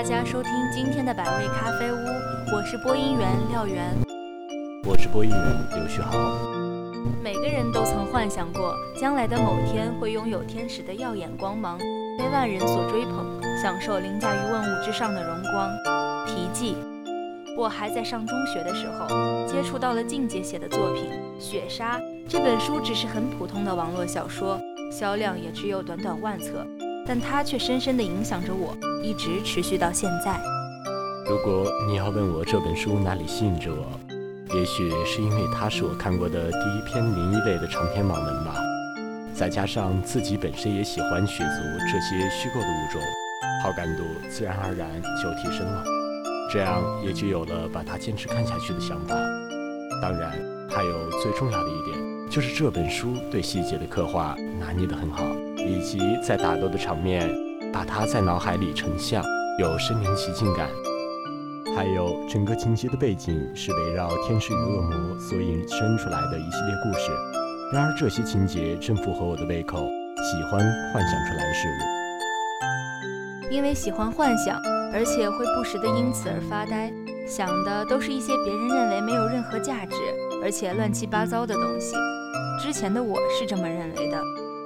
大家收听今天的百味咖啡屋，我是播音员廖源，我是播音员刘旭豪。每个人都曾幻想过，将来的某天会拥有天使的耀眼光芒，被万人所追捧，享受凌驾于万物之上的荣光。题记：我还在上中学的时候，接触到了静姐写的作品《雪莎》这本书，只是很普通的网络小说，销量也只有短短万册。但它却深深地影响着我，一直持续到现在。如果你要问我这本书哪里吸引着我，也许是因为它是我看过的第一篇灵异类的长篇网文吧。再加上自己本身也喜欢血族这些虚构的物种，好感度自然而然就提升了，这样也就有了把它坚持看下去的想法。当然，还有最重要的一点，就是这本书对细节的刻画拿捏得很好。以及在打斗的场面，把它在脑海里成像，有身临其境感。还有整个情节的背景是围绕天使与恶魔所引申出来的一系列故事。然而这些情节正符合我的胃口，喜欢幻想出来的事物。因为喜欢幻想，而且会不时的因此而发呆，想的都是一些别人认为没有任何价值，而且乱七八糟的东西。之前的我是这么认为的。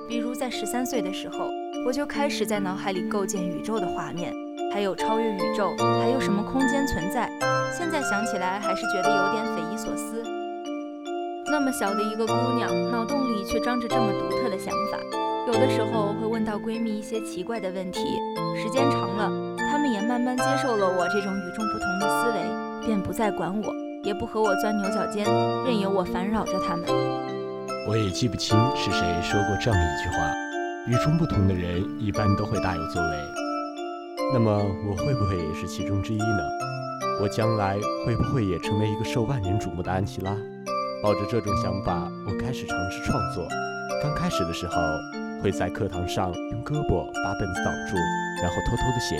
比如在十三岁的时候，我就开始在脑海里构建宇宙的画面，还有超越宇宙，还有什么空间存在？现在想起来还是觉得有点匪夷所思。那么小的一个姑娘，脑洞里却装着这么独特的想法。有的时候会问到闺蜜一些奇怪的问题，时间长了，她们也慢慢接受了我这种与众不同的思维，便不再管我，也不和我钻牛角尖，任由我烦扰着她们。我也记不清是谁说过这样一句话：与众不同的人一般都会大有作为。那么我会不会也是其中之一呢？我将来会不会也成为一个受万人瞩目的安琪拉？抱着这种想法，我开始尝试创作。刚开始的时候，会在课堂上用胳膊把本子挡住，然后偷偷的写，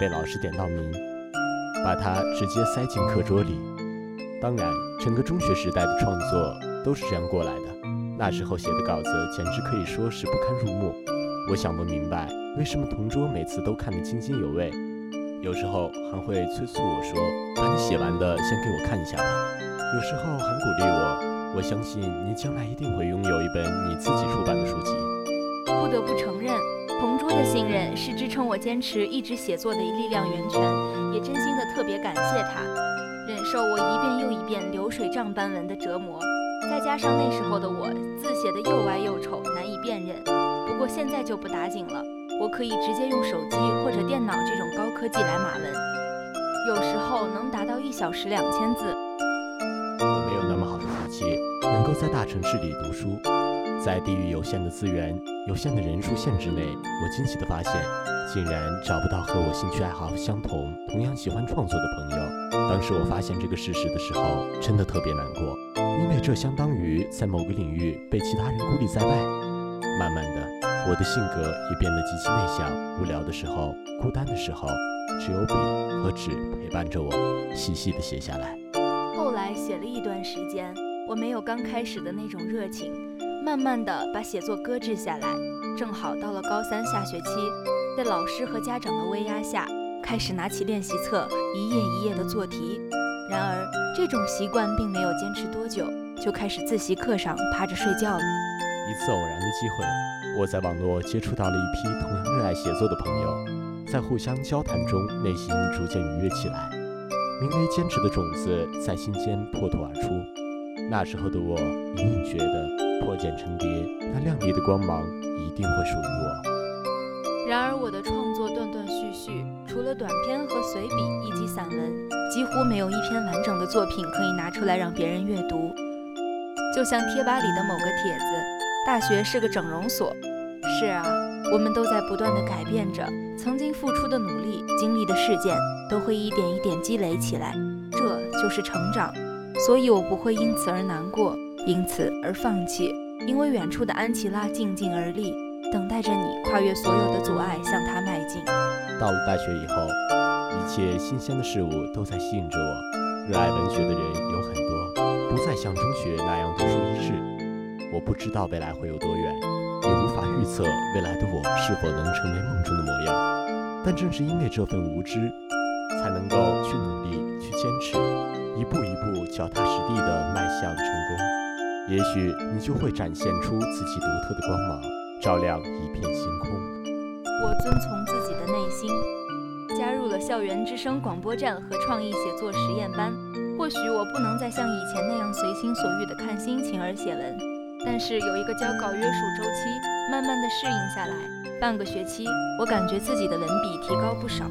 被老师点到名，把它直接塞进课桌里。当然，整个中学时代的创作都是这样过来的。那时候写的稿子简直可以说是不堪入目，我想不明白为什么同桌每次都看得津津有味，有时候还会催促我说：“把你写完的先给我看一下吧。”有时候还鼓励我：“我相信你将来一定会拥有一本你自己出版的书籍。”不得不承认，同桌的信任是支撑我坚持一直写作的力量源泉，也真心的特别感谢他，忍受我一遍又一遍流水账般文的折磨。再加上那时候的我字写的又歪又丑，难以辨认。不过现在就不打紧了，我可以直接用手机或者电脑这种高科技来码文，有时候能达到一小时两千字。我没有那么好的福气，能够在大城市里读书，在地域有限的资源、有限的人数限制内，我惊喜地发现，竟然找不到和我兴趣爱好相同、同样喜欢创作的朋友。当时我发现这个事实的时候，真的特别难过。因为这相当于在某个领域被其他人孤立在外。慢慢的，我的性格也变得极其内向。无聊的时候，孤单的时候，只有笔和纸陪伴着我，细细的写下来。后来写了一段时间，我没有刚开始的那种热情，慢慢的把写作搁置下来。正好到了高三下学期，在老师和家长的威压下，开始拿起练习册，一页一页的做题。然而，这种习惯并没有坚持多久，就开始自习课上趴着睡觉了。一次偶然的机会，我在网络接触到了一批同样热爱写作的朋友，在互相交谈中，内心逐渐愉悦起来。名为坚持的种子在心间破土而出。那时候的我，隐隐觉得破茧成蝶，那亮丽的光芒一定会属于我。然而，我的创作断断续续，除了短篇和随笔以及散文。几乎没有一篇完整的作品可以拿出来让别人阅读，就像贴吧里的某个帖子：“大学是个整容所。”是啊，我们都在不断的改变着，曾经付出的努力、经历的事件，都会一点一点积累起来，这就是成长。所以我不会因此而难过，因此而放弃，因为远处的安琪拉静静而立，等待着你跨越所有的阻碍向它迈进。到了大学以后。一切新鲜的事物都在吸引着我。热爱文学的人有很多，不再像中学那样读书益智。我不知道未来会有多远，也无法预测未来的我是否能成为梦中的模样。但正是因为这份无知，才能够去努力、去坚持，一步一步脚踏实地地迈向成功。也许你就会展现出自己独特的光芒，照亮一片星空。我遵从自己的内心，加入了校园之声广播站和创意写作实验班。或许我不能再像以前那样随心所欲地看心情而写文，但是有一个交稿约束周期，慢慢地适应下来。半个学期，我感觉自己的文笔提高不少。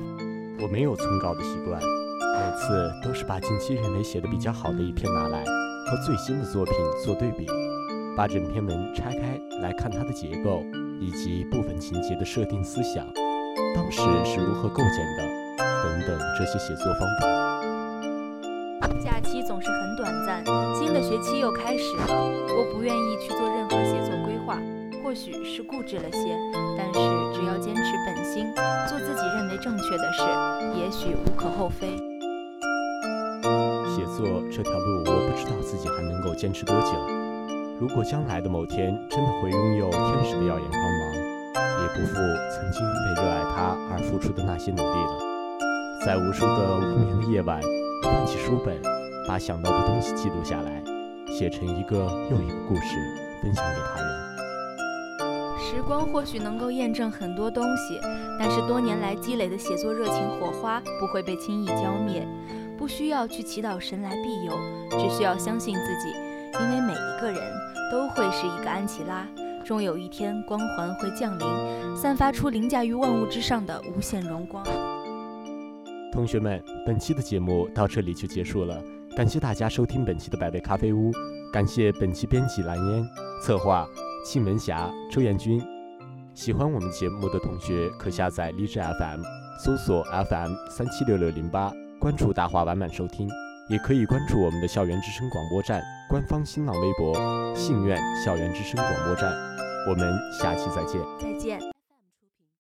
我没有存稿的习惯，每次都是把近期认为写的比较好的一篇拿来，和最新的作品做对比，把整篇文拆开来看它的结构以及部分情节的设定思想，当时是如何构建的，等等这些写作方法。假期总是很短暂，新的学期又开始了。我不愿意去做任何写作规划，或许是固执了些，但是只要坚持本心，做自己认为正确的事，也许无可厚非。写作这条路，我不知道自己还能够坚持多久。如果将来的某天真的会拥有天使的耀眼光芒，也不负曾经为热爱它而付出的那些努力了。在无数个无眠的夜晚。翻起书本，把想到的东西记录下来，写成一个又一个故事，分享给他人。时光或许能够验证很多东西，但是多年来积累的写作热情火花不会被轻易浇灭。不需要去祈祷神来庇佑，只需要相信自己，因为每一个人都会是一个安琪拉，终有一天光环会降临，散发出凌驾于万物之上的无限荣光。同学们，本期的节目到这里就结束了，感谢大家收听本期的百味咖啡屋，感谢本期编辑蓝烟，策划庆文霞、周彦君。喜欢我们节目的同学可下载荔枝 FM，搜索 FM 三七六六零八，关注大话晚晚收听，也可以关注我们的校园之声广播站官方新浪微博“信苑校园之声广播站”。我们下期再见，再见。